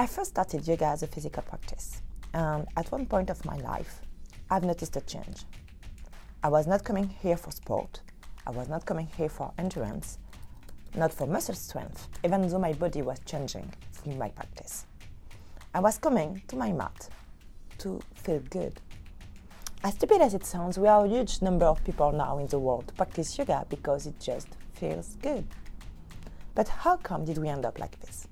I first started yoga as a physical practice, and at one point of my life, I've noticed a change. I was not coming here for sport, I was not coming here for endurance, not for muscle strength, even though my body was changing through my practice. I was coming to my mat to feel good. As stupid as it sounds, we are a huge number of people now in the world to practice yoga because it just feels good. But how come did we end up like this?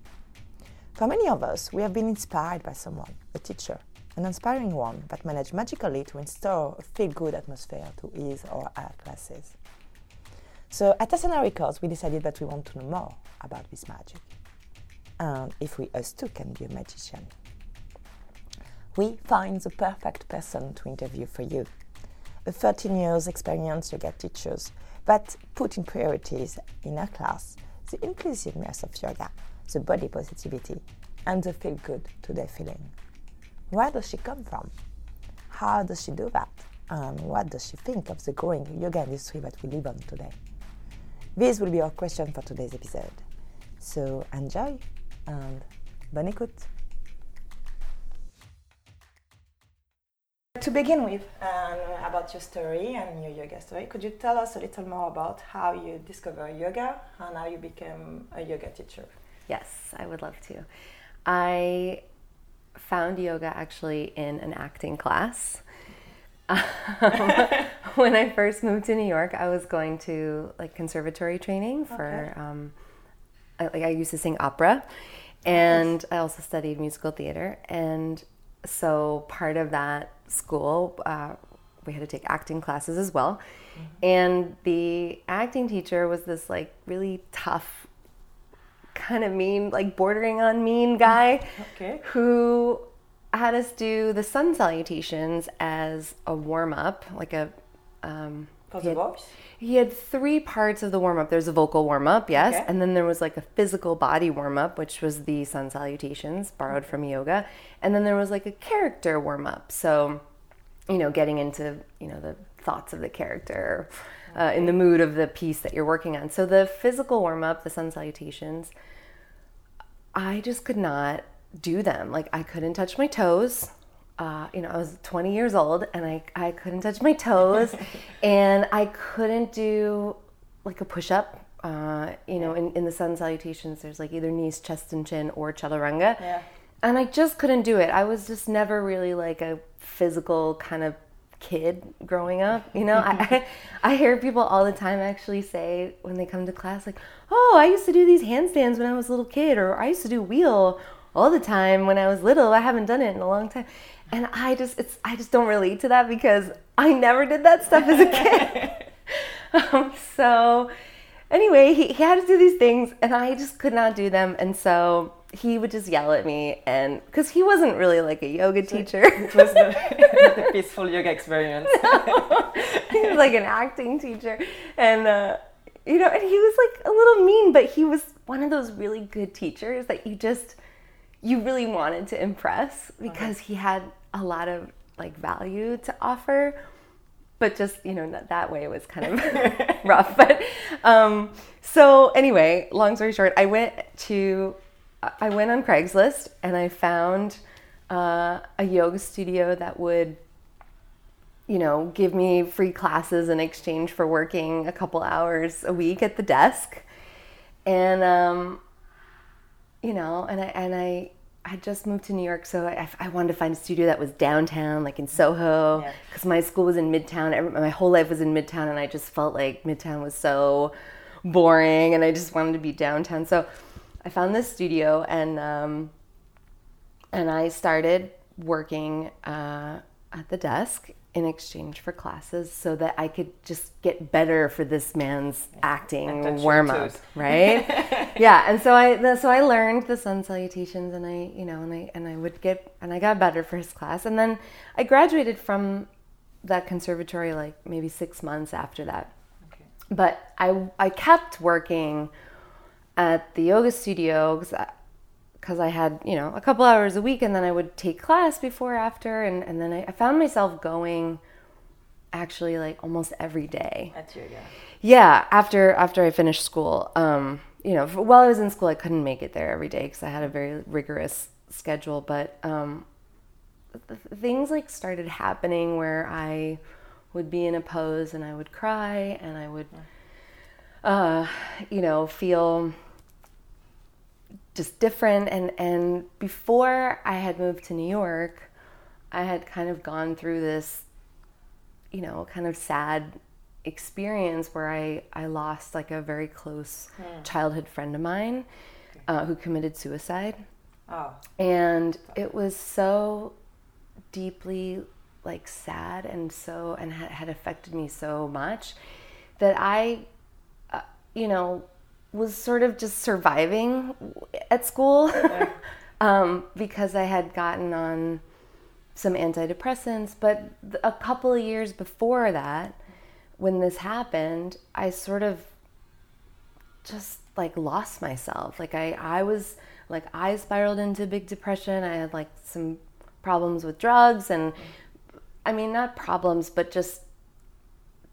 For many of us, we have been inspired by someone, a teacher, an inspiring one that managed magically to install a feel good atmosphere to his or her classes. So at Asana Records, we decided that we want to know more about this magic. And if we us too can be a magician. We find the perfect person to interview for you. A 13 years experience yoga teachers that put in priorities in our class the inclusiveness of yoga, the body positivity, and the feel good to their feeling. Where does she come from? How does she do that? And what does she think of the growing yoga industry that we live on today? This will be our question for today's episode. So enjoy and bonne écoute. To begin with, um, about your story and your yoga story, could you tell us a little more about how you discovered yoga and how you became a yoga teacher? Yes, I would love to. I found yoga actually in an acting class. Um, when I first moved to New York, I was going to like conservatory training for. Okay. Um, I, like I used to sing opera, and. I also studied musical theater. And so part of that school, uh, we had to take acting classes as well. Mm-hmm. And the acting teacher was this like really tough, kind of mean, like bordering on mean guy okay. who had us do the sun salutations as a warm up, like a. Um, he had, he had three parts of the warm up. There's a vocal warm up, yes, okay. and then there was like a physical body warm up, which was the sun salutations borrowed from yoga, and then there was like a character warm up. So, you know, getting into you know the thoughts of the character, uh, in the mood of the piece that you're working on. So the physical warm up, the sun salutations, I just could not do them. Like I couldn't touch my toes. Uh, you know, I was 20 years old and I, I couldn't touch my toes and I couldn't do like a push up. Uh, you know, in, in the sun salutations, there's like either knees, chest, and chin or chaturanga. Yeah. And I just couldn't do it. I was just never really like a physical kind of kid growing up. You know, I, I hear people all the time actually say when they come to class, like, oh, I used to do these handstands when I was a little kid, or I used to do wheel, all the time when I was little. I haven't done it in a long time. And I just it's I just don't relate to that because I never did that stuff as a kid. um, so anyway, he, he had to do these things and I just could not do them. And so he would just yell at me and because he wasn't really like a yoga teacher. it was not, a peaceful yoga experience. No. he was like an acting teacher. And uh, you know and he was like a little mean but he was one of those really good teachers that you just you really wanted to impress because he had a lot of like value to offer. But just you know that way was kind of rough. But um, so anyway long story short i went to i went on craigslist and i found uh, a yoga studio that would you know give me free classes in exchange for working a couple hours a week at the desk and um, you know, and I and I had just moved to New York, so I, I wanted to find a studio that was downtown, like in Soho, because yeah. my school was in Midtown. Every, my whole life was in Midtown, and I just felt like Midtown was so boring, and I just wanted to be downtown. So I found this studio, and um, and I started working uh, at the desk, in exchange for classes so that I could just get better for this man's acting warm up, right? yeah, and so I so I learned the sun salutations and I, you know, and I and I would get and I got better for his class and then I graduated from that conservatory like maybe 6 months after that. Okay. But I I kept working at the yoga studio because I had, you know, a couple hours a week and then I would take class before, after, and, and then I, I found myself going actually like almost every day. That's your, yeah. Yeah, after after I finished school. Um, you know, while I was in school, I couldn't make it there every day because I had a very rigorous schedule, but um, th- things like started happening where I would be in a pose and I would cry and I would, uh, you know, feel just different. And, and before I had moved to New York, I had kind of gone through this, you know, kind of sad experience where I, I lost like a very close childhood friend of mine uh, who committed suicide. Oh. And it was so deeply like sad and so and had, had affected me so much that I, uh, you know, was sort of just surviving at school um, because I had gotten on some antidepressants. But a couple of years before that, when this happened, I sort of just like lost myself. Like I, I was like I spiraled into big depression. I had like some problems with drugs and I mean not problems, but just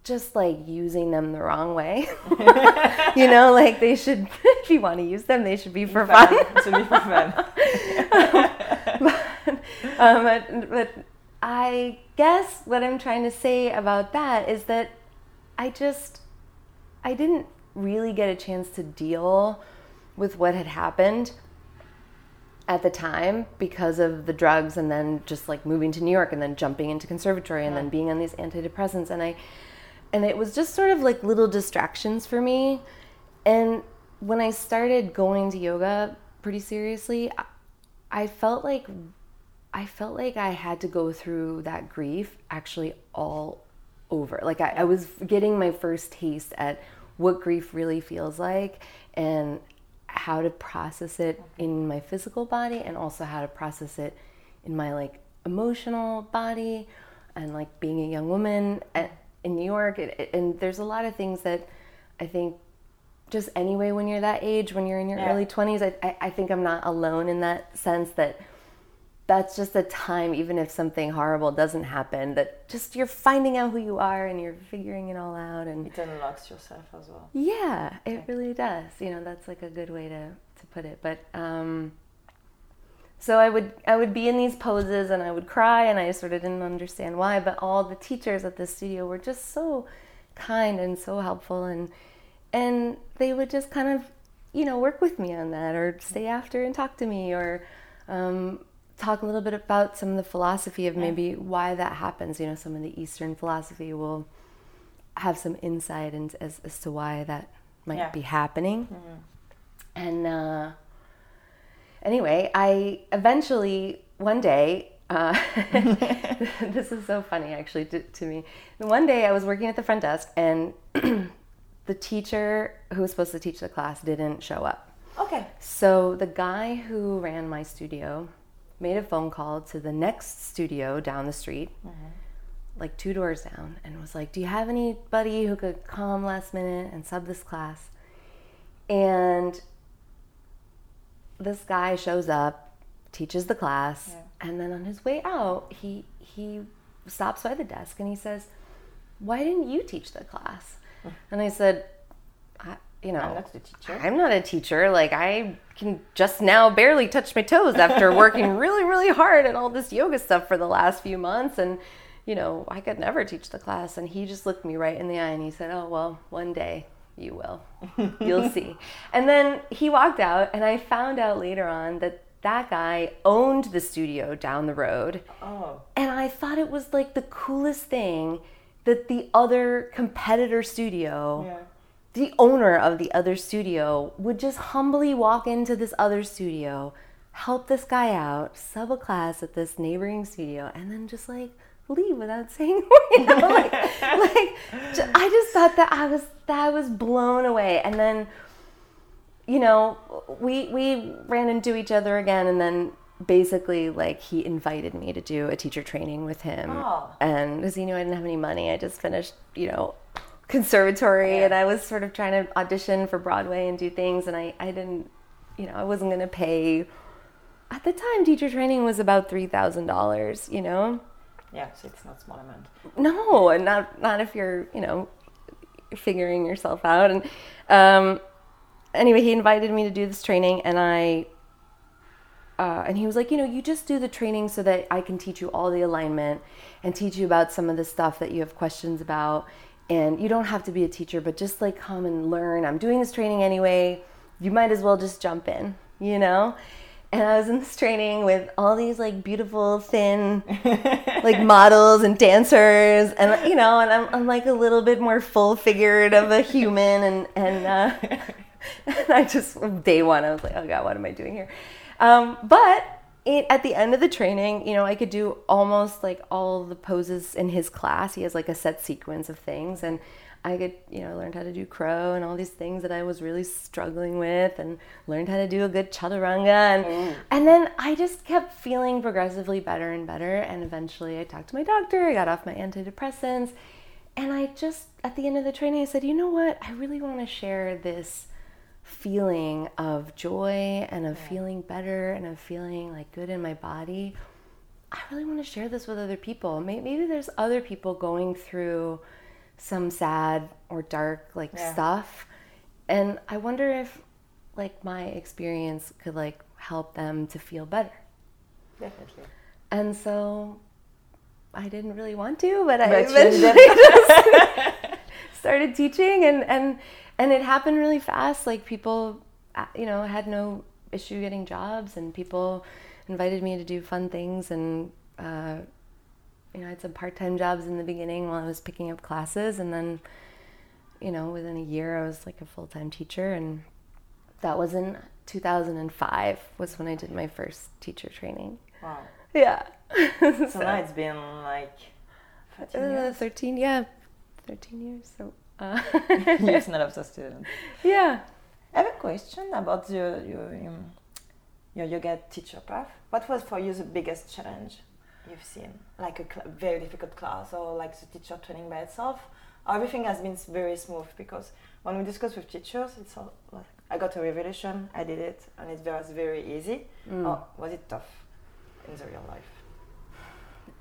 just like using them the wrong way. you know, like they should if you want to use them, they should be for fun. to be for fun. but, um, but, but I guess what I'm trying to say about that is that I just I didn't really get a chance to deal with what had happened at the time because of the drugs and then just like moving to New York and then jumping into conservatory and then being on these antidepressants and I and it was just sort of like little distractions for me and when I started going to yoga pretty seriously I, felt like I felt like I had to go through that grief actually all over. Like I, I was getting my first taste at what grief really feels like and how to process it in my physical body and also how to process it in my like emotional body and like being a young woman at, in New York and there's a lot of things that I think just anyway when you're that age when you're in your Yeah. early 20s I, I, I think I'm not alone in that sense that that's just a time even if something horrible doesn't happen that just you're finding out who you are and you're figuring it all out and It unlocks yourself as well. yeah it really does you know that's like a good way to, to put it but um so i would i would be in these poses and i would cry and i sort of didn't understand why but all the teachers at the studio were just so kind and so helpful and and they would just kind of you know work with me on that or stay after and talk to me or um, talk a little bit about some of the philosophy of maybe why that happens. You know some of the eastern philosophy will have some insight into, as, as to why that might Yeah. be happening. And uh, anyway i eventually one day uh, this is so funny actually to, to me one day i was working at the front desk and the teacher who was supposed to teach the class didn't show up Okay. so the guy who ran my studio made a phone call to the next studio down the street, like two doors down, and was like, "Do you have anybody who could come last minute and sub this class?" And this guy shows up, teaches the class, and then on his way out, he he stops by the desk and he says, "Why didn't you teach the class?" Hmm. And I said, I, "You know, I'm not the teacher. I'm not a teacher. Like I can just now barely touch my toes after working really, really hard at all this yoga stuff for the last few months and you know, I could never teach the class and he just looked me right in the eye and he said, "Oh, well, one day you will. You'll see." And then he walked out and I found out later on that that guy owned the studio down the road. Oh. And I thought it was like the coolest thing that the other competitor studio Yeah. the owner of the other studio would just humbly walk into this other studio, help this guy out, sub a class at this neighboring studio, and then just like leave without saying, you know, like, like I just thought that I was that I was blown away, and then, you know, we we ran into each other again, and then basically like he invited me to do a teacher training with him. Oh. and because he knew i didn't have any money. I just finished you know conservatory and i was sort of trying to audition for broadway and do things and i, I didn't you know i wasn't going to pay. At the time teacher training was about $3000 you know Yeah, it's not small amount. no and not not if you're you know figuring yourself out and um anyway he invited me to do this training and i uh, and he was like, you know, you just do the training so that I can teach you all the alignment and teach you about some of the stuff that you have questions about. And you don't have to be a teacher, but just like come and learn. I'm doing this training anyway. You might as well just jump in, you know? And I was in this training with all these like beautiful, thin, like models and dancers, and you know, and I'm, I'm like a little bit more full figured of a human, and and, uh, and I just day one I was like, oh god, what am I doing here? Um, but it, at the end of the training, you know, I could do almost like all the poses in his class. He has like a set sequence of things, and I could, you know, learned how to do crow and all these things that I was really struggling with, and learned how to do a good chaturanga, and mm. and then I just kept feeling progressively better and better, and eventually I talked to my doctor. I got off my antidepressants, and I just at the end of the training I said, you know what, I really want to share this feeling of joy and of yeah. feeling better and of feeling like good in my body. I really want to share this with other people. Maybe there's other people going through some sad or dark like yeah. stuff. And i wonder if like my experience could like help them to feel better. Definitely. And so i didn't really want to but, but i eventually just started teaching and and and it happened really fast. Like people uh, you know had no issue getting jobs and people invited me to do fun things and uh, you know, I had some part-time jobs in the beginning while I was picking up classes, and then, you know, within a year I was like a full-time teacher, and that was in 2005 was when I did my first teacher training. Wow. Yeah. so, so, now it's been like 13 uh, 13, yeah, 13 years. So. Uh. You've not of students. Yeah. I have a question about your your your yoga teacher path. What was for you the biggest challenge? You've seen? Like a cl- very difficult class or like the teacher training by itself? Everything has been very smooth because when we discuss with teachers, it's all like, I got a revelation, I did it, and it was very easy. Mm. Or was it tough in the real life?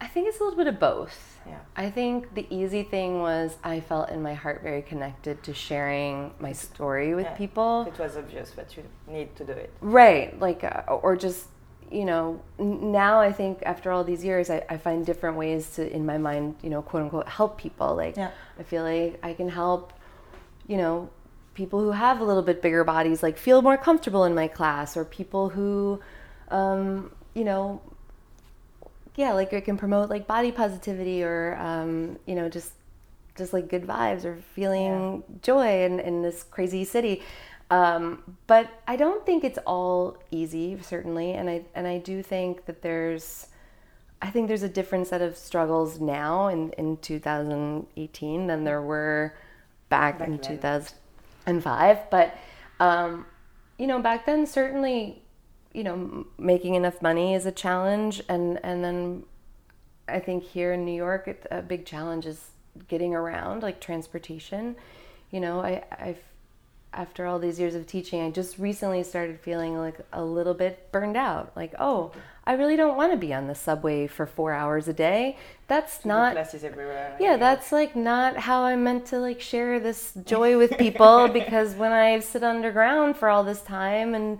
I think it's a little bit of both. Yeah. I think the easy thing was I felt in my heart very connected to sharing my story with yeah. people. It was obvious that you need to do it. Right. Like, uh, or just you know, now I think after all these years, I, I find different ways to, in my mind, you know, quote unquote, help people. Like, yeah. I feel like I can help, you know, people who have a little bit bigger bodies, like feel more comfortable in my class, or people who, um, you know, yeah, like I can promote like body positivity, or um, you know, just just like good vibes, or feeling yeah. joy in in this crazy city. Um, but I don't think it's all easy, certainly, and I and I do think that there's, I think there's a different set of struggles now in in 2018 than there were back, back in 2005. But um, you know, back then certainly, you know, making enough money is a challenge, and and then I think here in New York, it, a big challenge is getting around, like transportation. You know, I I've after all these years of teaching, I just recently started feeling like a little bit burned out. Like, oh, I really don't want to be on the subway for four hours a day. That's not. everywhere. Yeah, that's like not how I'm meant to like share this joy with people. because when I sit underground for all this time and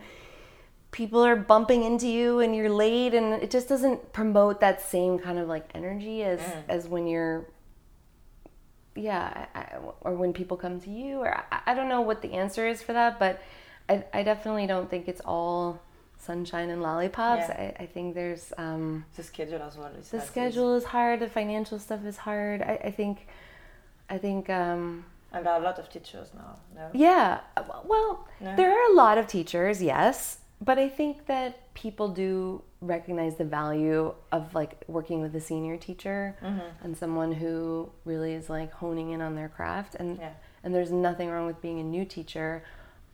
people are bumping into you and you're late, and it just doesn't promote that same kind of like energy as mm. as when you're yeah, I, or when people come to you, or I, I, don't know what the answer is for that, but I, I definitely don't think it's all sunshine and lollipops. Yeah. I, I think there's um, the schedule as well. the schedule is hard. The financial stuff is hard. I, I think, I think. Um, and there are a lot of teachers now. No? Yeah, well, no? there are a lot of teachers, yes, but I think that people do recognize the value of like working with a senior teacher mm-hmm. and someone who really is like honing in on their craft. And yeah. and there's nothing wrong with being a new teacher.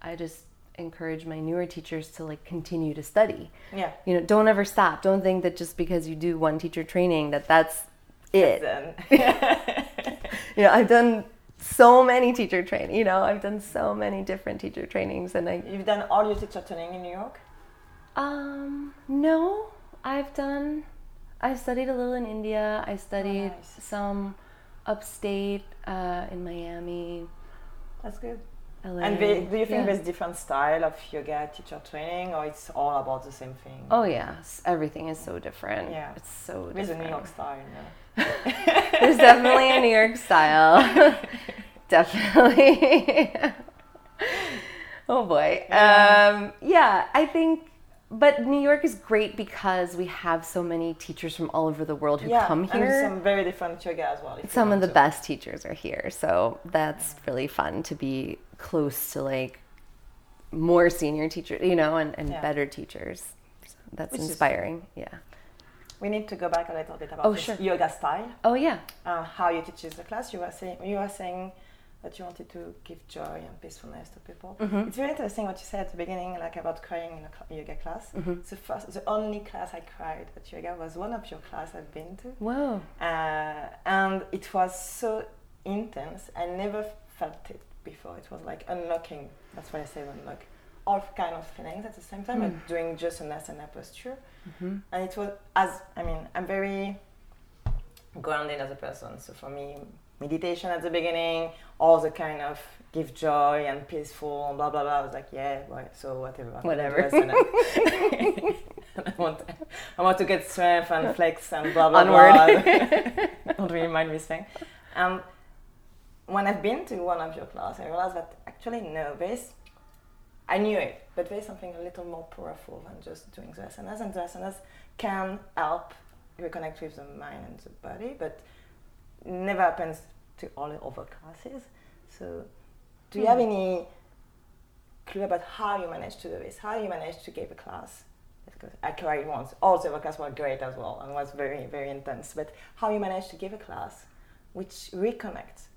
I just encourage my newer teachers to like continue to study. Yeah. You know don't ever stop. Don't think that just because you do one teacher training that that's it. You know i've done so many teacher training you know i've done so many different teacher trainings and i you've done all your teacher training in new york um, no, I've done. I studied a little in India. I studied oh, nice. some upstate uh, in Miami. That's good. LA. And they, do you think Yeah. there's different style of yoga teacher training, or it's all about the same thing? Oh yes, everything is so different. Yeah. it's so There's a. New York style. Yeah. There's definitely a New York style. definitely. oh boy. Yeah. Um, yeah, I think. But New York is great because we have so many teachers from all over the world who yeah, come and here. some very different yoga as well. some of the to. best teachers are here so that's really fun to be close to like more senior teachers you know and, and Yeah. better teachers so that's Which is inspiring yeah We need to go back a little bit about Oh, sure. yoga style. oh yeah uh, how you teach the class. You were saying you were saying that you wanted to give joy and peacefulness to people. Mm-hmm. It's very interesting what you said at the beginning, like about crying in a cl- yoga class. Mm-hmm. The first, the only class I cried at yoga was one of your class I've been to, whoa uh, and it was so intense. I never felt it before. It was like unlocking. That's why I say unlock. All kind of feelings at the same time, Mm. but doing just an asana posture mm-hmm. and it was as I mean I'm very grounded as a person. So for me, meditation at the beginning, all the kind of give joy and peaceful, and blah blah blah. I was like, yeah, right, so whatever. Whatever. I want, I want to get strength and flex and blah blah Onward. blah. Don't really mind me saying. And when I've been to one of your class, I realized that actually no, there's I knew it, but there's something a little more powerful than just doing the asanas, and the asanas can help reconnect with the mind and the body, but never happens to all the other classes. So, do you have hmm. any clue about how you managed to do this? How you managed to give a class? Because I cried once. All the other classes were great as well and was very, very intense. But how you managed to give a class which reconnects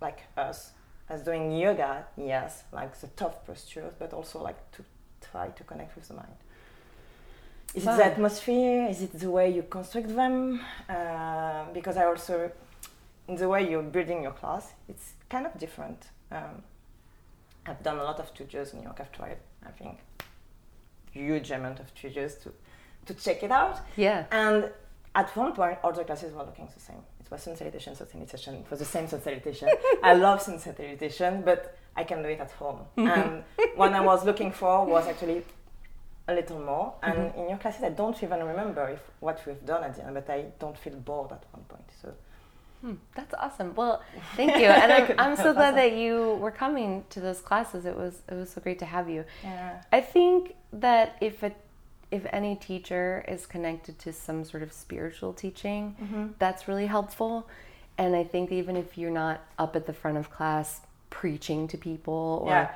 like us as doing yoga, yes, like the tough postures, but also like to try to connect with the mind. Is it the atmosphere? Is it the way you construct them? Uh, because I also, in the way you're building your class, it's kind of different. Um, I've done a lot of studios in New York. I've tried, I think, huge amount of studios to, to check it out. yeah And at one point, all the classes were looking the same. It was sun salutation, sun salutation. It was the same sun salutation. I love sun salutation, but I can do it at home. And what I was looking for was actually a little more. And in your classes, I don't even remember if what we've done at the end, but I don't feel bored at one point. So Hmm, that's awesome well thank you and I'm, I'm so glad awesome. that you were coming to those classes it was it was so great to have you yeah, I think that if a if any teacher is connected to some sort of spiritual teaching, Mm-hmm. that's really helpful. And I think even if you're not up at the front of class preaching to people or Yeah.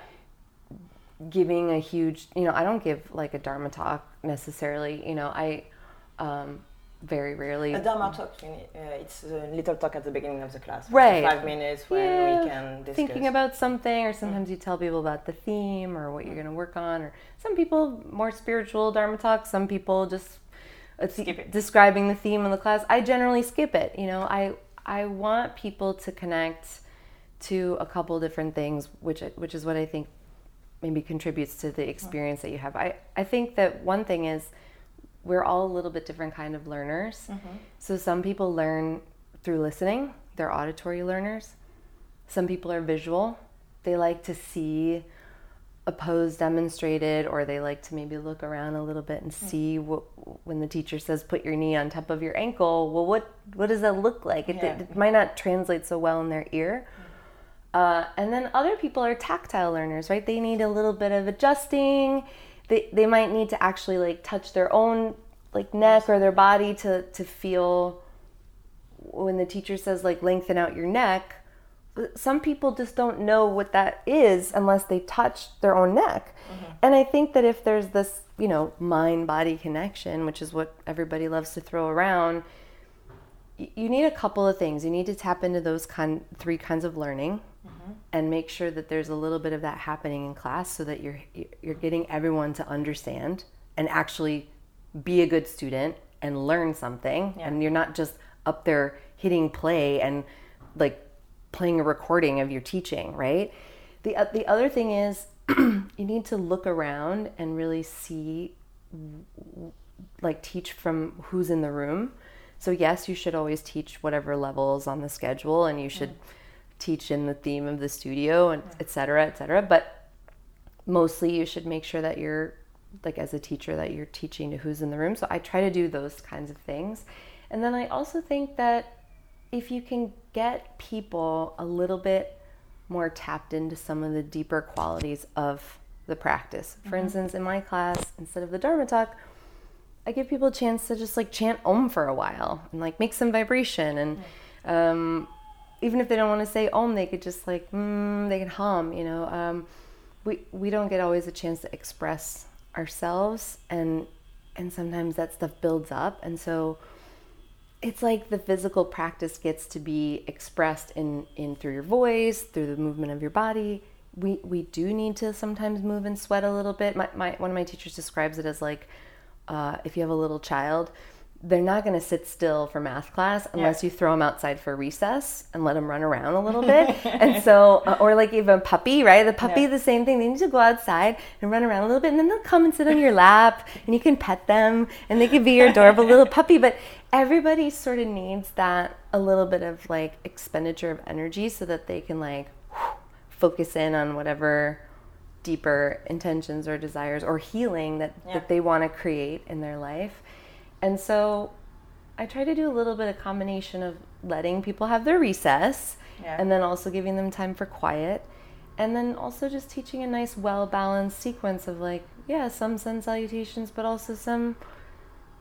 giving a huge, you know, I don't give like a dharma talk necessarily. You know, I um, very rarely. a Dharma talk, uh, it's a little talk at the beginning of the class. Right. Five minutes when Yeah, we can discuss. thinking about something or sometimes you tell people about the theme or what you're going to work on or some people more spiritual dharma talk some people just Skip it. describing the theme of the class i generally skip it you know i i want people to connect to a couple different things which which is what i think maybe contributes to the experience that you have i i think that one thing is we're all a little bit different kind of learners mm-hmm. so some people learn through listening they're auditory learners some people are visual. They like to see a pose demonstrated, or they like to maybe look around a little bit and mm. see what when the teacher says put your knee on top of your ankle. Well, what what does that look like? It, Yeah. it might not translate so well in their ear. Mm. Uh, and then other people are tactile learners, right? They need a little bit of adjusting. They they might need to actually like touch their own like neck or their body to to feel when the teacher says like lengthen out your neck. Some people just don't know what that is unless they touch their own neck. Mm-hmm. And i think that if there's this you know mind body connection which is what everybody loves to throw around you need a couple of things. You need to tap into those kind three kinds of learning mm-hmm. And make sure that there's a little bit of that happening in class so that you're you're getting everyone to understand and actually be a good student and learn something. Yeah. and you're not just up there hitting play and like playing a recording of your teaching right? The uh, the other thing is you need to look around and really see like teach from who's in the room. So yes you should always teach whatever level is on the schedule and you should teach in the theme of the studio and et cetera, et cetera. But mostly you should make sure that you're like as a teacher that you're teaching to who's in the room. So I try to do those kinds of things. And then I also think that if you can get people a little bit more tapped into some of the deeper qualities of the practice. For mm-hmm. instance, in my class, instead of the Dharma talk, I give people a chance to just like chant Om for a while and like make some vibration. And um, even if they don't want to say Om, they could just like, mm, they can hum, you know. Um, we, we don't get always a chance to express ourselves and and sometimes that stuff builds up and so it's like the physical practice gets to be expressed in in through your voice through the movement of your body we we do need to sometimes move and sweat a little bit my, my one of my teachers describes it as like uh, if you have a little child they're not going to sit still for math class unless yeah. you throw them outside for recess and let them run around a little bit. and so, uh, or like even a puppy, right? The puppy, yeah. the same thing. They need to go outside and run around a little bit, and then they'll come and sit on your lap, and you can pet them, and they can be your adorable little puppy. But everybody sort of needs that a little bit of like expenditure of energy so that they can like focus in on whatever deeper intentions or desires or healing that, yeah. that they want to create in their life and so I try to do a little bit of combination of letting people have their recess yeah. and then also giving them time for quiet. And then also just teaching a nice well balanced sequence of like yeah some sun salutations but also some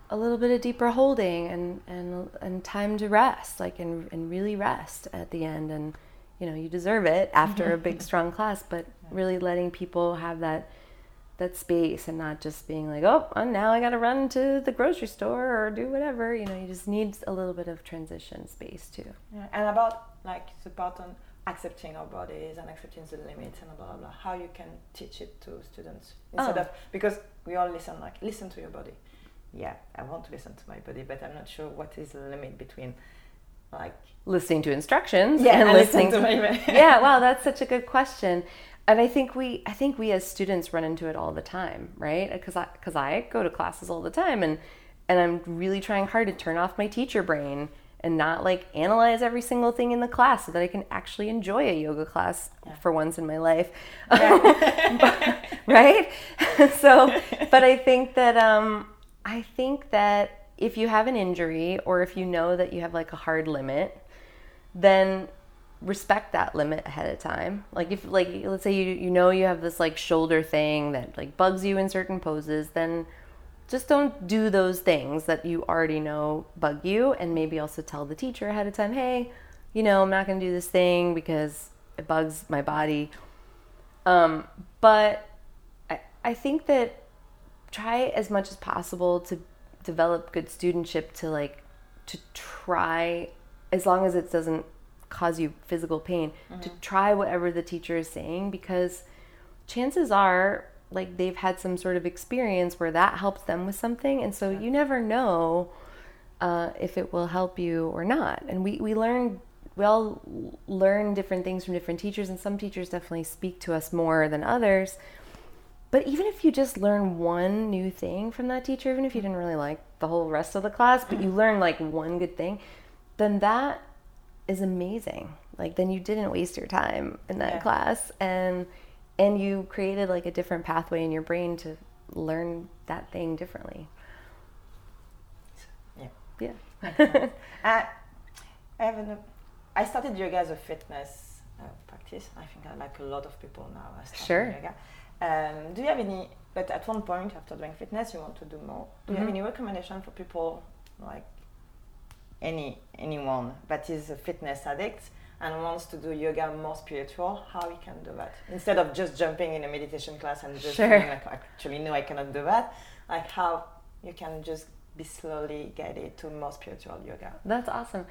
a little bit of deeper holding and and and time to rest like and, and really rest at the end. And you know you deserve it after a big strong class but really letting people have that that space and not just being like, oh, now I got to run to the grocery store or do whatever. You know, you just need a little bit of transition space too. Yeah, and about like the part on accepting our bodies and accepting the limits and blah blah blah. How you can teach it to students instead oh. of because we all listen like listen to your body. Yeah, I want to listen to my body, but I'm not sure what is the limit between like listening to instructions yeah, and, and listening to my body. yeah wow that's such a good question and I think we I think we as students run into it all the time, right? Because I because I go to classes all the time, and and I'm really trying hard to turn off my teacher brain and not like analyze every single thing in the class so that I can actually enjoy a yoga class yeah. for once in my life, yeah. right? so, but I think that um, I think that if you have an injury or if you know that you have like a hard limit, then respect that limit ahead of time. Like if like let's say you you know you have this like shoulder thing that like bugs you in certain poses, then just don't do those things that you already know bug you and maybe also tell the teacher ahead of time, "Hey, you know, I'm not going to do this thing because it bugs my body." Um, but I I think that try as much as possible to develop good studentship to like to try as long as it doesn't cause you physical pain mm-hmm. to try whatever the teacher is saying because chances are like they've had some sort of experience where that helps them with something and so you never know uh, if it will help you or not. And we, we learn we all learn different things from different teachers and some teachers definitely speak to us more than others. But even if you just learn one new thing from that teacher even if you didn't really like the whole rest of the class but you learn like one good thing then that is amazing. Like then you didn't waste your time in that yeah. class and and you created like a different pathway in your brain to learn that thing differently. Yeah. Yeah. uh, I have an, I started yoga as a fitness uh, practice. I think I like a lot of people now. sure. Yoga. Um, do you have any? But at one point, after doing fitness, you want to do more. Do mm-hmm. you have mm-hmm. any recommendation for people like any anyone that is a fitness addict and wants to do yoga more spiritual, how he can do that instead of just jumping in a meditation class and just sure. like actually no, I cannot do that. Like how you can just be slowly guided to more spiritual yoga. That's awesome.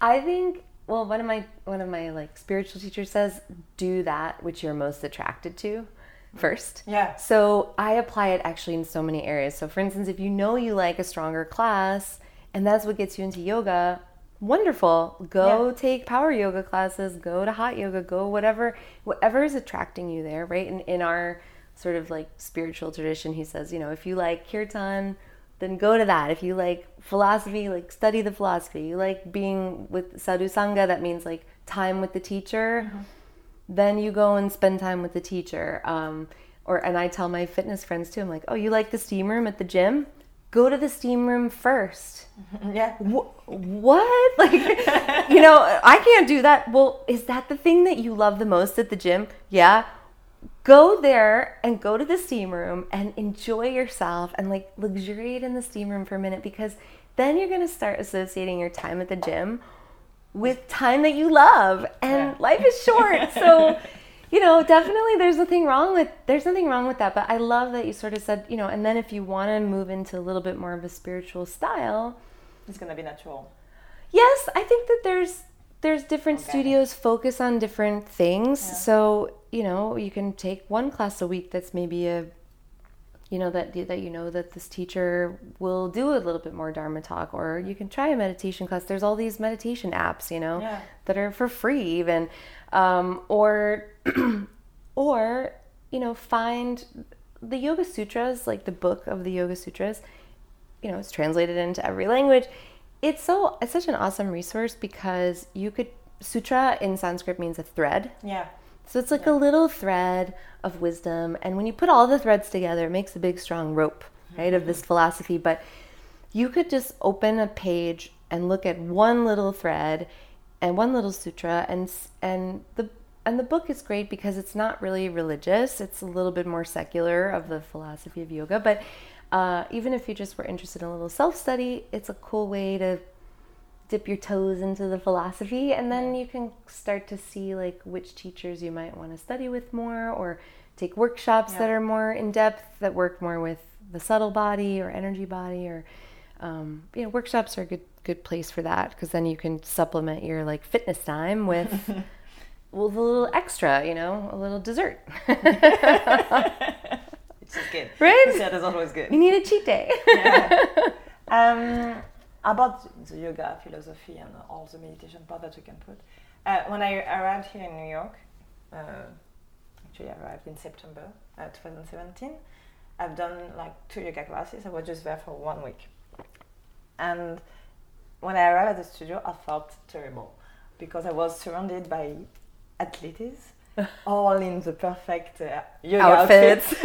I think well one of my one of my like spiritual teachers says do that which you're most attracted to first. Yeah. So I apply it actually in so many areas. So for instance, if you know you like a stronger class, and that's what gets you into yoga wonderful go yeah. take power yoga classes go to hot yoga go whatever whatever is attracting you there right and in our sort of like spiritual tradition he says you know if you like kirtan then go to that if you like philosophy like study the philosophy you like being with sadhu sangha that means like time with the teacher, then you go and spend time with the teacher. Um, or and I tell my fitness friends too. I'm like, oh, you like the steam room at the gym? Go to the steam room first. Yeah. Wh- what? Like, you know, I can't do that. Well, is that the thing that you love the most at the gym? Yeah. Go there and go to the steam room and enjoy yourself and like luxuriate in the steam room for a minute because then you're going to start associating your time at the gym with time that you love and Yeah. life is short. So, you know, definitely there's nothing wrong with there's nothing wrong with that, but I love that you sort of said, you know, and then if you want to move into a little bit more of a spiritual style, It's gonna be natural. Yes, I think that there's there's different Okay. studios focus on different things. Yeah. So, you know, you can take one class a week that's maybe a you know that that you know that this teacher will do a little bit more dharma talk or you can try a meditation class. There's all these meditation apps, you know, Yeah. that are for free even um, or or you know, find the Yoga Sutras, like the book of the Yoga Sutras you know, it's translated into every language. It's so it's such an awesome resource because you could sutra in Sanskrit means a thread. Yeah. So it's like a little thread of wisdom and when you put all the threads together it makes a big strong rope, right, of this philosophy, but you could just open a page and look at one little thread and one little sutra and and the and the book is great because it's not really religious. It's a little bit more secular of the philosophy of yoga, but uh, even if you just were interested in a little self study, it's a cool way to dip your toes into the philosophy and then you can start to see like which teachers you might want to study with more or take workshops that are more in depth that work more with the subtle body or energy body or um, you know workshops are a good good place for that because then you can supplement your like fitness time with well the little extra you know a little dessert Which is good. Right? Yeah, that's always good. you need a cheat day Yeah. um, about the yoga philosophy and all the meditation part that we can put. Uh, when I arrived here in New York, uh, actually I arrived in September uh, 2017. I've done like two yoga classes. I was just there for one week, and when I arrived at the studio, I felt terrible because I was surrounded by athletes, all in the perfect uh, yoga outfits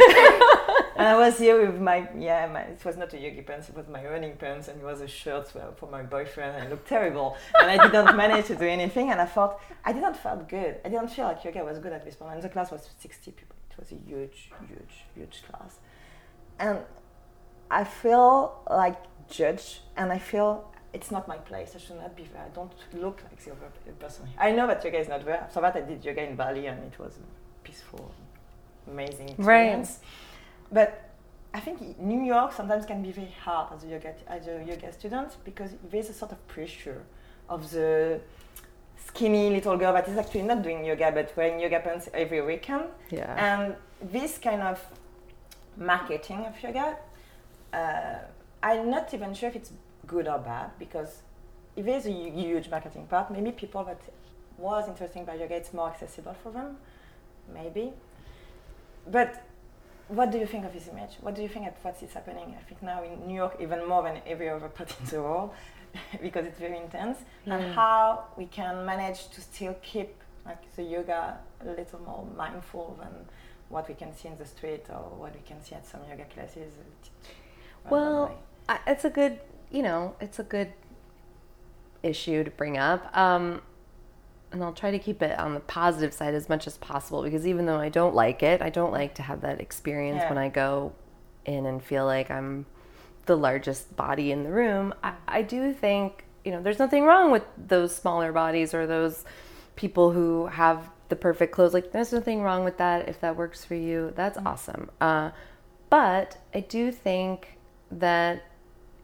and I was here with my yeah, my, it was not a yogi pants, it was my running pants, and it was a shirt for my boyfriend, and it looked terrible. And I didn't manage to do anything, and I thought I didn't feel good. I didn't feel like yoga was good at this point. And the class was 60 people. It was a huge, huge, huge class, and I feel like judged, and I feel it's not my place. I should not be there. I don't look like the other person. I know that yoga is not there. So that, I did yoga in Bali, and it was peaceful, amazing Right. But I think New York sometimes can be very hard as a yoga as a yoga student because there's a sort of pressure of the skinny little girl that is actually not doing yoga but wearing yoga pants every weekend. yeah And this kind of marketing of yoga, uh, I'm not even sure if it's good or bad because if there's a huge marketing part, maybe people that was interested by yoga, it's more accessible for them, maybe. But what do you think of this image? What do you think of what is happening? I think now in New York, even more than every other part in the world, because it's very intense, and Mm. how we can manage to still keep like the yoga a little more mindful than what we can see in the street or what we can see at some yoga classes. Well. I, it's a good, you know, it's a good issue to bring up. Um, and I'll try to keep it on the positive side as much as possible because even though I don't like it, I don't like to have that experience Yeah. when I go in and feel like I'm the largest body in the room. I, I do think, you know, there's nothing wrong with those smaller bodies or those people who have the perfect clothes. Like, there's nothing wrong with that. If that works for you, that's awesome. Uh, but I do think that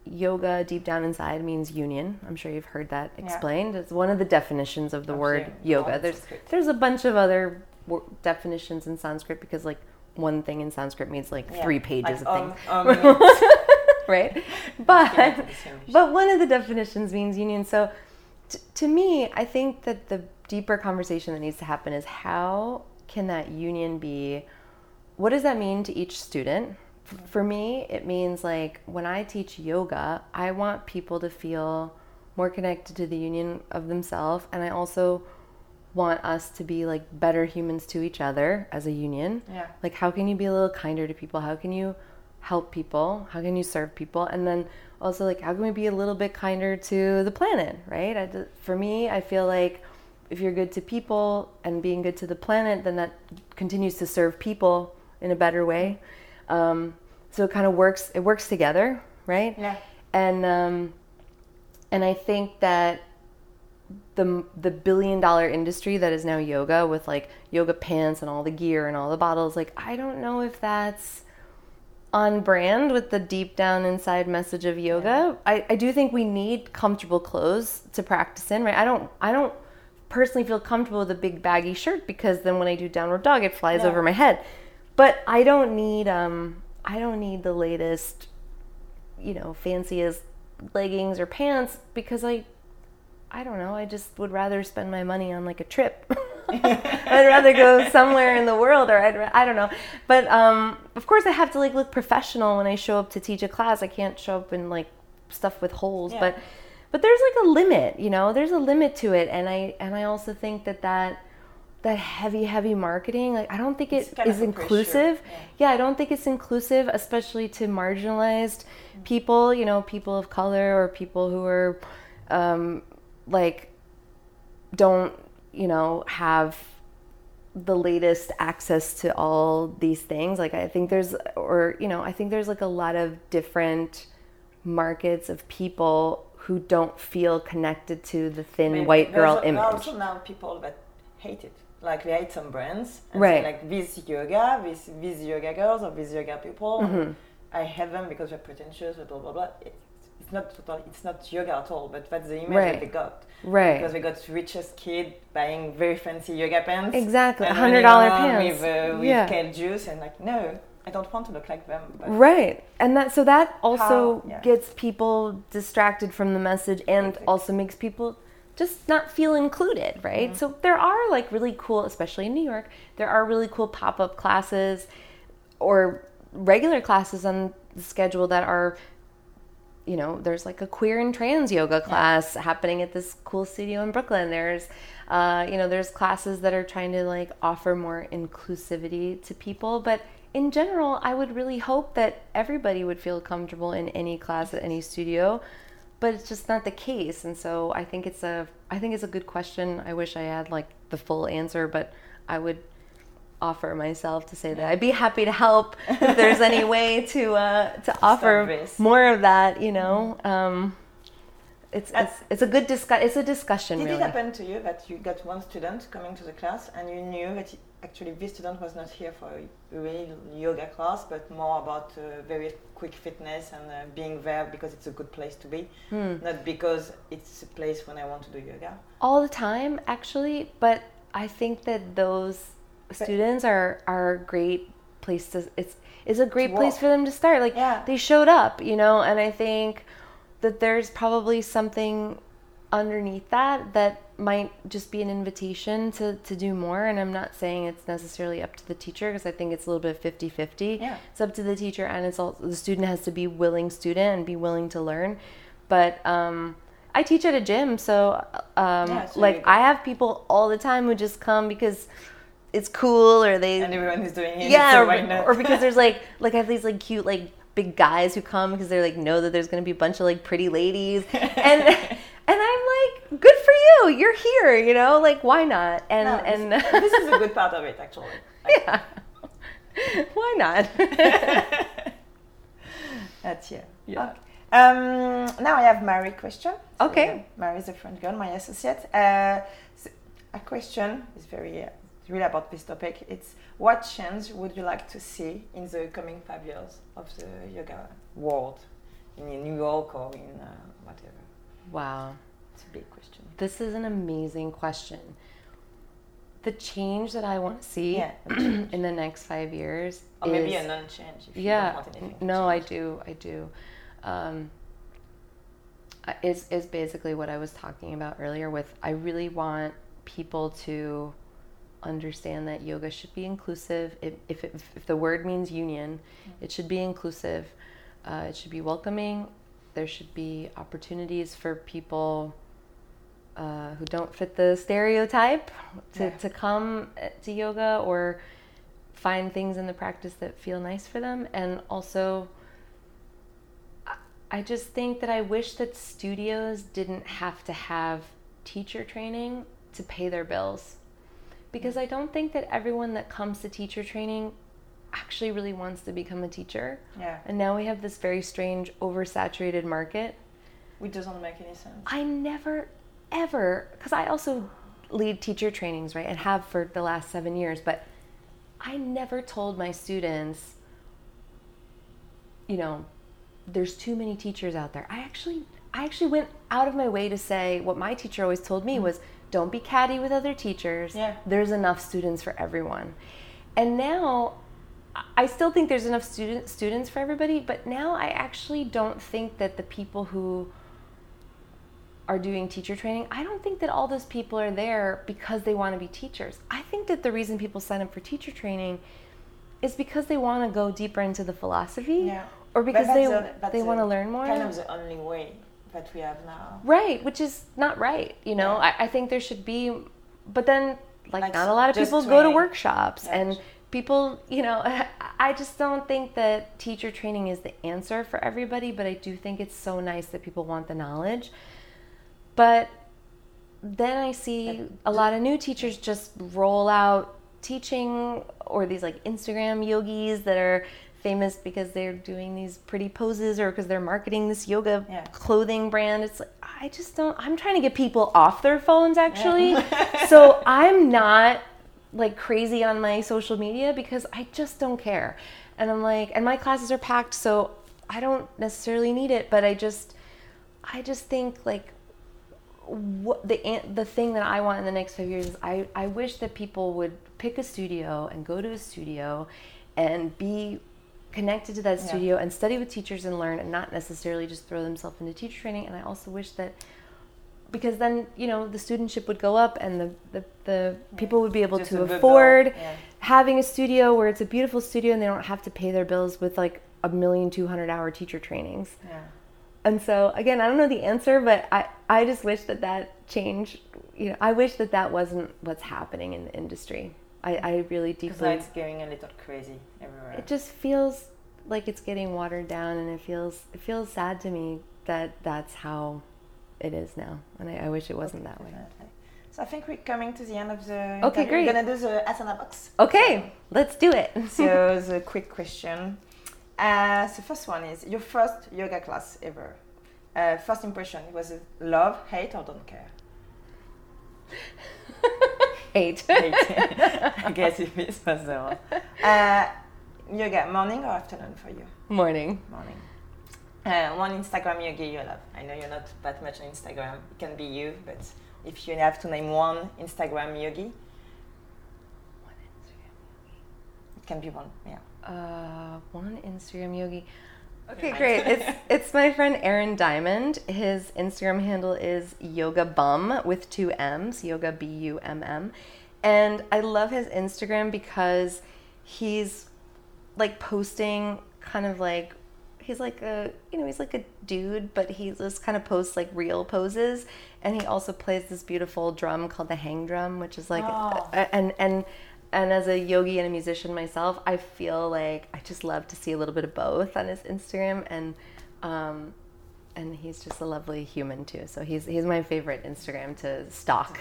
yoga deep down inside means union. I'm sure you've heard that Yeah. explained. It's one of the definitions of the word Absolutely. yoga. Oh, There's there's a bunch of other wor- definitions in Sanskrit because like one thing in Sanskrit means like Yeah, three pages like, of things, um, um, right? But Yeah, but one of the definitions means union. So t- to me, I think that the deeper conversation that needs to happen is how can that union be? What does that mean to each student? For me, it means like when I teach yoga, I want people to feel more connected to the union of themselves, and I also want us to be like better humans to each other as a union. Yeah. Like, how can you be a little kinder to people? How can you help people? How can you serve people? And then also, like, how can we be a little bit kinder to the planet, right? I, for me, I feel like if you're good to people and being good to the planet, then that continues to serve people in a better way. Um, so it kind of works. It works together, right? Yeah. And um, and I think that the the billion dollar industry that is now yoga with like yoga pants and all the gear and all the bottles like I don't know if that's on brand with the deep down inside message of yoga. I, I do think we need comfortable clothes to practice in, right? I don't I don't personally feel comfortable with a big baggy shirt because then when I do downward dog it flies No. over my head. But I don't need um I don't need the latest you know, fanciest leggings or pants because I I don't know, I just would rather spend my money on like a trip. I'd rather go somewhere in the world or I'd I don't know. But um of course I have to like look professional when I show up to teach a class. I can't show up in like stuff with holes, Yeah. but but there's like a limit, you know. There's a limit to it and I and I also think that that that heavy heavy marketing like i don't think kind is a inclusive. Yeah. yeah i don't think it's inclusive especially to marginalized people you know people of color or people who are um, like don't you know have the latest access to all these things. Like i think there's or you know i think there's like a lot of different markets of people who don't feel connected to the thin Maybe white girl there image. are also now people that hate it. Like they hate some brands. And Right. Say like this yoga, this these yoga girls or these yoga people. Mm-hmm. I hate them because they're pretentious. Blah blah blah. It, it's not total, It's not yoga at all. But that's the image Right. that they got. right Because they got richest kid buying very fancy yoga pants. Exactly, and $100 pants. with uh, with Yeah. kale juice and like no, I don't want to look like them. But Right. And that so that also How- yeah. gets people distracted from the message and Exactly. also makes people just not feel included, right? Mm-hmm. So there are like really cool, especially in New York, there are really cool pop-up classes or regular classes on the schedule that are you know, there's like a queer and trans yoga class happening at this cool studio in Brooklyn. There's, uh, you know, there's classes that are trying to like offer more inclusivity to people. But in general, I would really hope that everybody would feel comfortable in any class at any studio. But it's just not the case, and so I think it's a I think it's a good question. I wish I had like the full answer, but I would offer myself to say that I'd be happy to help if there's any way to uh, to offer this. more of that. You know, um, it's it's it's a good discuss. It's a discussion. Did really. it happen to you that you got one student coming to the class and you knew that actually this student was not here for a real yoga class, but more about uh, very quick fitness and uh, being there because it's a good place to be, Hmm. not because it's a place when I want to do yoga. all the time actually but i think that those students are are great place to it's it's a great place for them to start like Yeah. they showed up you know and i think that there's probably something underneath that that might just be an invitation to, to do more and i'm not saying it's necessarily up to the teacher because i think it's a little bit 50-50 Yeah. it's up to the teacher and it's all the student has to be willing student and be willing to learn but um, i teach at a gym so um, Yeah, like i have people all the time who just come because it's cool or they And everyone is doing it. yeah so or, or because there's like like i have these like cute like big guys who come because they're like know that there's gonna be a bunch of like pretty ladies and and i'm like you you're here you know like why not and No, and this, this is a good part of it actually. Yeah why not That's yeah. Yeah. Okay. Um, now I have Mary question. So, Okay. uh, Mary is a friend girl, my associate. Uh, a question is very uh, really about this topic. It's what change would you like to see in the coming five years of the yoga world in New York or in uh, whatever? wow It's a big question. this is an amazing question. The change that i want to see Yeah. in the next five years Or maybe a non-change if you yeah don't want anything. to no i do i do. Um, is is basically what i was talking about earlier with i really want people to understand that yoga should be inclusive. If, if, it, if the word means union it should be inclusive. Uh, it should be welcoming. There should be opportunities for people uh, who don't fit the stereotype to, Yeah. to come to yoga or find things in the practice that feel nice for them. And also, I- I just think that I wish that studios didn't have to have teacher training to pay their bills. Because I don't think that everyone that comes to teacher training actually really wants to become a teacher. Yeah. And now we have this very strange, oversaturated market. Which doesn't make any sense. I never, ever, because I also lead teacher trainings, right, and have for the last seven years, but I never told my students, you know, there's too many teachers out there. I actually, I actually went out of my way to say what my teacher always told me mm. was, don't be catty with other teachers. Yeah. There's enough students for everyone. And now I still think there's enough student, students for everybody, but now I actually don't think that the people who are doing teacher training, I don't think that all those people are there because they want to be teachers. I think that the reason people sign up for teacher training is because they want to go deeper into the philosophy Yeah. or because they the- that's they the want to learn more. Kind of the only way that we have now. Right, which is not right. You know, Yeah. I, I think there should be, but then like, Like, not a lot of people go to workshops Yeah. and people, you know, I just don't think that teacher training is the answer for everybody, but I do think it's so nice that people want the knowledge. But then I see a lot of new teachers just roll out teaching or these like Instagram yogis that are famous because they're doing these pretty poses or because they're marketing this yoga Yeah. clothing brand. It's like I just don't I'm trying to get people off their phones actually. so I'm not like crazy on my social media because I just don't care. And I'm like and my classes are packed so I don't necessarily need it, but I just I just think like what the the thing that I want in the next five years is I, I wish that people would pick a studio and go to a studio and be connected to that Yeah. studio and study with teachers and learn and not necessarily just throw themselves into teacher training and I also wish that because then you know the studentship would go up and the, the, the people would be able Just to afford yeah. having a studio where it's a beautiful studio and they don't have to pay their bills with like a million two hundred hour teacher trainings Yeah. And so again, I don't know the answer, but I, I just wish that that change, you know, I wish that that wasn't what's happening in the industry. I, I really Because deeply, now it's going a little crazy everywhere. it just feels like it's getting watered down and it feels, it feels sad to me that that's how it is now. And I, I wish it wasn't that way. Definitely. So I think we're coming to the end of the. Okay, interview. great. We're gonna do the asana box. Okay, let's do it. So the quick question. Uh, the first one is your first yoga class ever. Uh, first impression was it love, hate, or don't care? Hate. Hate. I guess it was the one. Uh, yoga morning or afternoon for you? Morning. Morning. Uh, one Instagram yogi you love. I know you're not that much on Instagram. It can be you, but if you have to name one Instagram yogi, it can be one. Yeah. Uh, one Instagram yogi. Okay, great. It's it's my friend Aaron Diamond. His Instagram handle is Yoga Bum with two M's, Yoga B U M M, and I love his Instagram because he's like posting kind of like he's like a you know he's like a dude, but he just kind of posts like real poses, and he also plays this beautiful drum called the hang drum, which is like Oh. and and and as a yogi and a musician myself, I feel like I just love to see a little bit of both on his Instagram, and um, and he's just a lovely human too. So he's he's my favorite Instagram to stalk.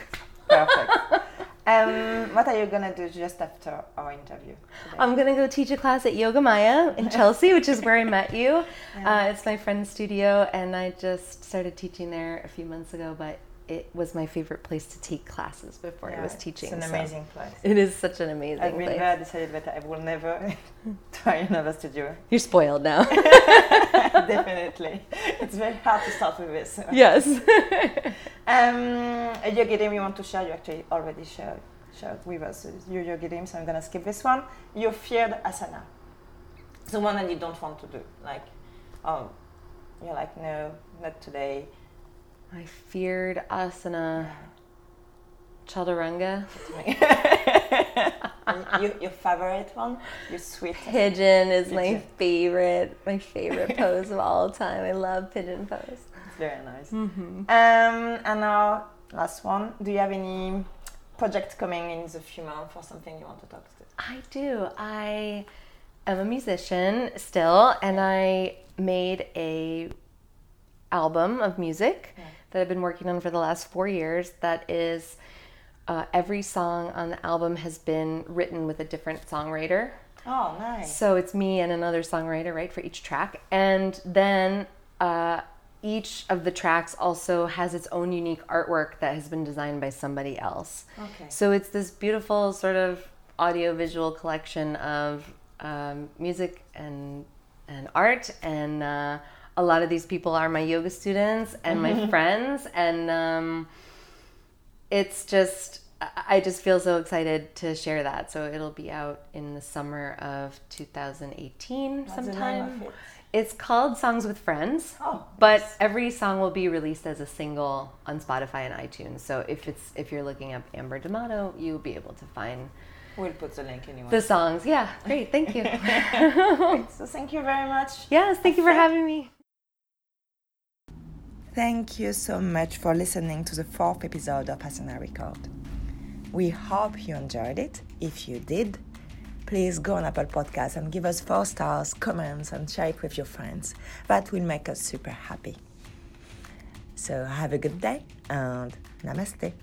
Perfect. um, what are you gonna do just after our interview? today? I'm gonna go teach a class at Yoga Maya in Chelsea, which is where I met you. Yeah. Uh, it's my friend's studio, and I just started teaching there a few months ago. But it was my favorite place to take classes before I was teaching. It's an so amazing place. It is such an amazing place. I decided that I will never try another studio. You're spoiled now. Definitely, it's very hard to start with this. yes. Um, a yoga dream you want to share? You actually already shared, shared with us your yoga dream, so I'm gonna skip this one. Your feared asana, the one that you don't want to do. Like, oh, you're like, no, not today. I feared asana. Chaturanga. your, your favorite one? Your sweet. Pigeon is my favorite, my favorite pose of all time. I love pigeon pose. It's very nice. Mm-hmm. Um, and now last one. Do you have any project coming in the few months or something you want to talk to? I do. I am a musician still, and I made a album of music Yeah. That I've been working on for the last four years. That is, uh, every song on the album has been written with a different songwriter. Oh, nice. So it's me and another songwriter, right, for each track. And then uh, each of the tracks also has its own unique artwork that has been designed by somebody else. Okay. So it's this beautiful sort of audio-visual collection of um, music and and art, and uh, a lot of these people are my yoga students and my friends, and um, it's just I- just feel so excited to share that. So it'll be out in the summer of 2018 What's the name sometime. it? It's called Songs with Friends. Oh, But nice. every song will be released as a single on Spotify and iTunes. So if it's if you're looking up Amber D'Amato, you'll be able to find We'll put the link anyway. the songs. Yeah, great. Thank you. So thank you very much. yes, thank you for having me. Thank you so much for listening to the fourth episode of Asana Record. We hope you enjoyed it. If you did, please go on Apple Podcasts and give us four stars, comments, and share it with your friends. That will make us super happy. So have a good day and namaste.